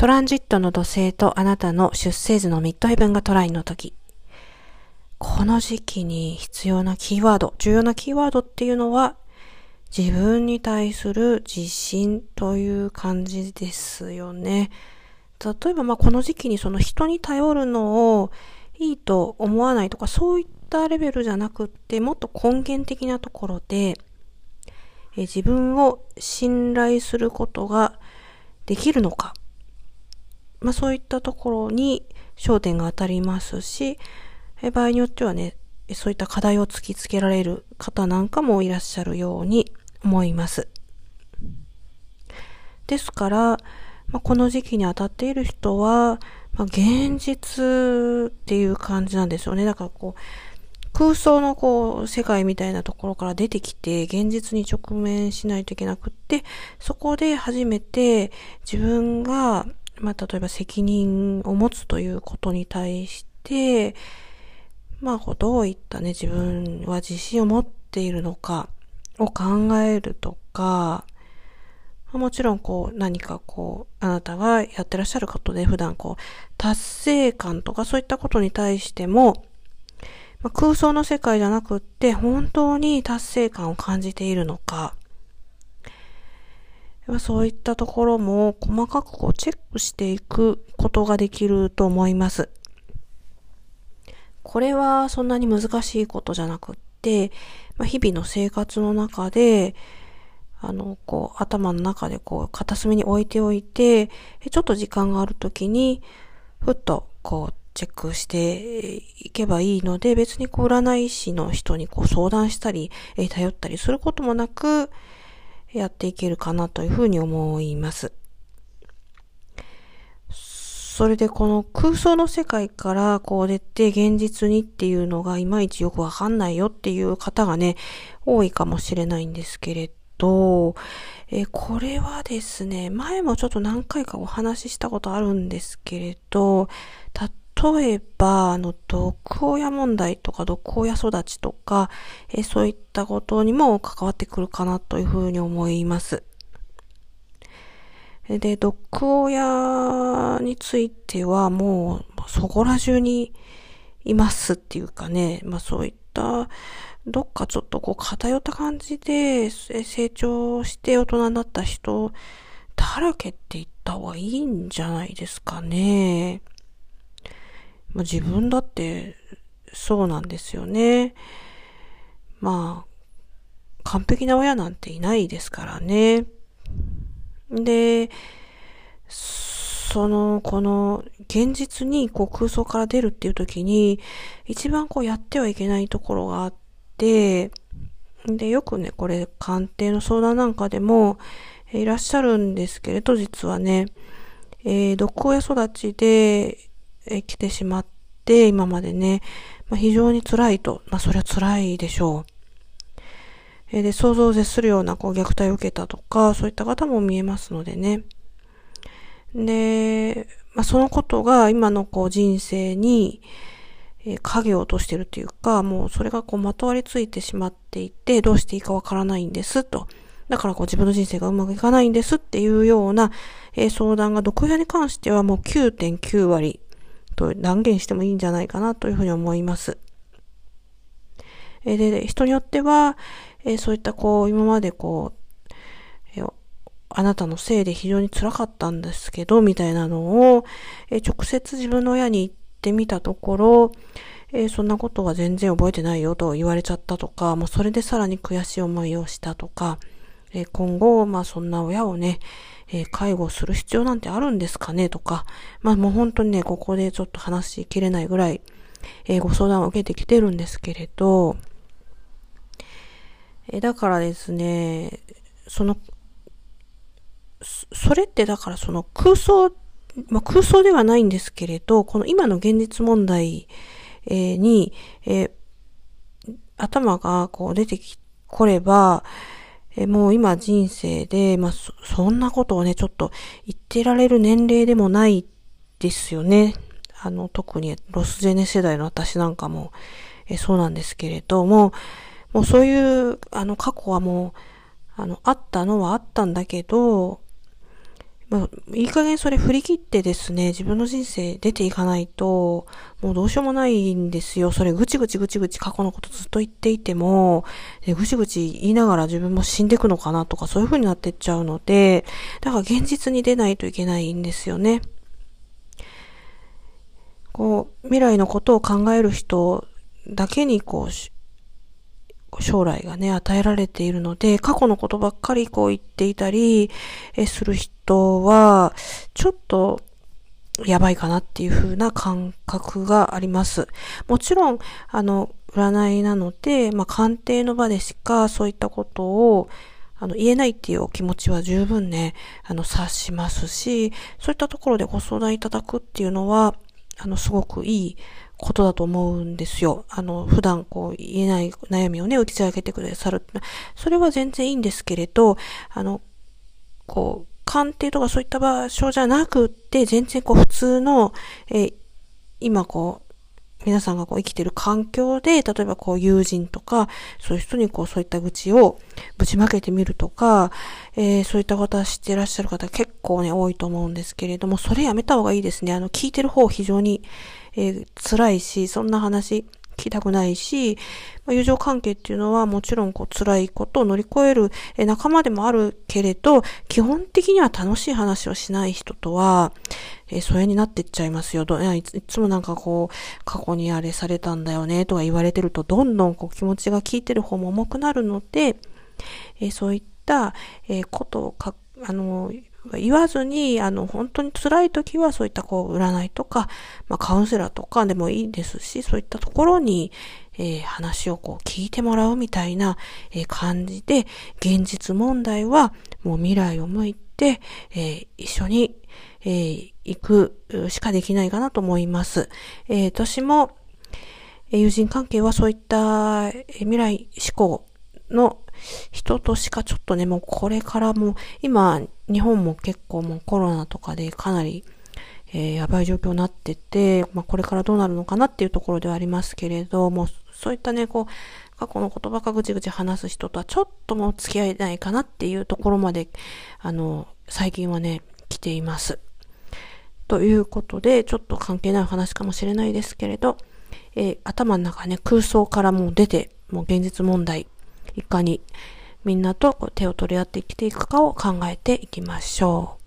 トランジットの土星とあなたの出生図のミッドヘブンがトラインの時。この時期に必要なキーワード、重要なキーワードっていうのは、自分に対する自信という感じですよね。例えば、ま、この時期にその人に頼るのをいいと思わないとか、そういったレベルじゃなくって、もっと根源的なところで、え自分を信頼することができるのか。まあ、そういったところに焦点が当たりますし、え場合によってはね、そういった課題を突きつけられる方なんかもいらっしゃるように思います。ですから、まあ、この時期に当たっている人は、まあ、現実っていう感じなんですよね。だからこう、空想のこう、世界みたいなところから出てきて、現実に直面しないといけなくって、そこで初めて自分が、まあ、例えば責任を持つということに対して、まあ、どういったね、自分は自信を持っているのかを考えるとか、もちろんこう何かこうあなたがやってらっしゃることで普段こう達成感とかそういったことに対しても、まあ、空想の世界じゃなくって本当に達成感を感じているのか、そういったところも細かくこうチェックしていくことができると思います。これはそんなに難しいことじゃなくって、まあ、日々の生活の中で、あの、こう、頭の中でこう、片隅に置いておいて、ちょっと時間があるときに、ふっと、こう、チェックしていけばいいので、別にこう、占い師の人にこう、相談したり、え頼ったりすることもなく、やっていけるかなというふうに思います。それでこの空想の世界からこう出て現実にっていうのがいまいちよくわかんないよっていう方がね、多いかもしれないんですけれど、えこれはですね、前もちょっと何回かお話ししたことあるんですけれど、例えば、あの、毒親問題とか毒親育ちとか、えそういったことにも関わってくるかなというふうに思います。で、毒親についてはもうそこら中にいますっていうかね、まあそういったどっかちょっとこう偏った感じで成長して大人になった人だらけって言った方がいいんじゃないですかね。まあ、自分だってそうなんですよね。まあ、完璧な親なんていないですからね。で、その、この、現実にこう空想から出るっていう時に、一番こうやってはいけないところがあって、で、よくね、これ、鑑定の相談なんかでも、いらっしゃるんですけれど、実はね、えー、毒親育ちで、え、来てしまって、今までね、まあ、非常に辛いと。まあ、それは辛いでしょう。えで、想像を絶するようなこう虐待を受けたとか、そういった方も見えますのでね。で、まあ、そのことが今のこう人生に、え影を落としてるっていうか、もうそれがこうまとわりついてしまっていて、どうしていいかわからないんですと。だからこう自分の人生がうまくいかないんですっていうような、えー、相談が毒親に関してはもう9.9割と断言してもいいんじゃないかなというふうに思います。え、で、人によっては、え、そういったこう、今までこう、え、あなたのせいで非常に辛かったんですけど、みたいなのを、え、直接自分の親に言ってみたところ、えそんなことは全然覚えてないよと言われちゃったとか、もうそれでさらに悔しい思いをしたとか、え今後、まあそんな親をね、え介護する必要なんてあるんですかね？とか、まあもう本当にね、ここでちょっと話しきれないぐらい、えご相談を受けてきてるんですけれど、えだからですね、その、それってだからその空想、まあ、空想ではないんですけれど、この今の現実問題、えー、に、えー、頭がこう出てき、これば、え、もう今人生で、まあそ、そんなことをね、ちょっと言ってられる年齢でもないですよね。あの、特にロスジェネ世代の私なんかも、えそうなんですけれども、もうそういう、あの、過去はもう、あの、あったのはあったんだけど、まあ、いい加減それ振り切ってですね、自分の人生出ていかないと、もうどうしようもないんですよ。それぐちぐちぐちぐち過去のことずっと言っていても、ぐちぐち言いながら自分も死んでいくのかなとかそういう風になってっちゃうので、だから現実に出ないといけないんですよね。こう、未来のことを考える人だけにこう、将来がね、与えられているので、過去のことばっかりこう言っていたり、えする人は、ちょっと、やばいかなっていう風な感覚があります。もちろん、あの、占いなので、まあ、鑑定の場でしかそういったことを、あの、言えないっていうお気持ちは十分ね、あの、察しますし、そういったところでご相談いただくっていうのは、あの、すごくいいことだと思うんですよ。あの、普段こう言えない悩みをね、打ち上げてくださる。それは全然いいんですけれど、あの、こう、鑑定とかそういった場所じゃなくって、全然こう普通の、え今こう、皆さんがこう生きてる環境で、例えばこう友人とか、そういう人にこうそういった愚痴をぶちまけてみるとか、えー、そういったことは知っていらっしゃる方結構ね、多いと思うんですけれども、それやめた方がいいですね。あの、聞いてる方非常に、えー、辛いし、そんな話、聞きたくないし、まあ、友情関係っていうのはもちろんこう辛いことを乗り越えるえ仲間でもあるけれど、基本的には楽しい話をしない人とは、えー、疎遠になってっちゃいますよ。どいいつもなんかこう、過去にあれされたんだよねとか言われてると、どんどんこう気持ちが聞いてる方も重くなるので、えー、そういった、えー、ことをか、あの、言わずに、あの、本当に辛い時はそういったこう、占いとか、まあ、カウンセラーとかでもいいですし、そういったところに、えー、話をこう聞いてもらうみたいな、えー、感じで、現実問題はもう未来を向いて、えー、一緒に、え、行くしかできないかなと思います。え、私も、友人関係はそういった未来志向の人としかちょっとね、もうこれからも、今、日本も結構もうコロナとかでかなり、えー、やばい状況になってて、まあこれからどうなるのかなっていうところではありますけれども、そういったね、こう、過去の言葉かぐちぐち話す人とはちょっともう付き合えないかなっていうところまで、あの、最近はね、来ています。ということで、ちょっと関係ない話かもしれないですけれど、えー、頭の中ね、空想からもう出て、もう現実問題、いかにみんなと手を取り合って生きていくかを考えていきましょう。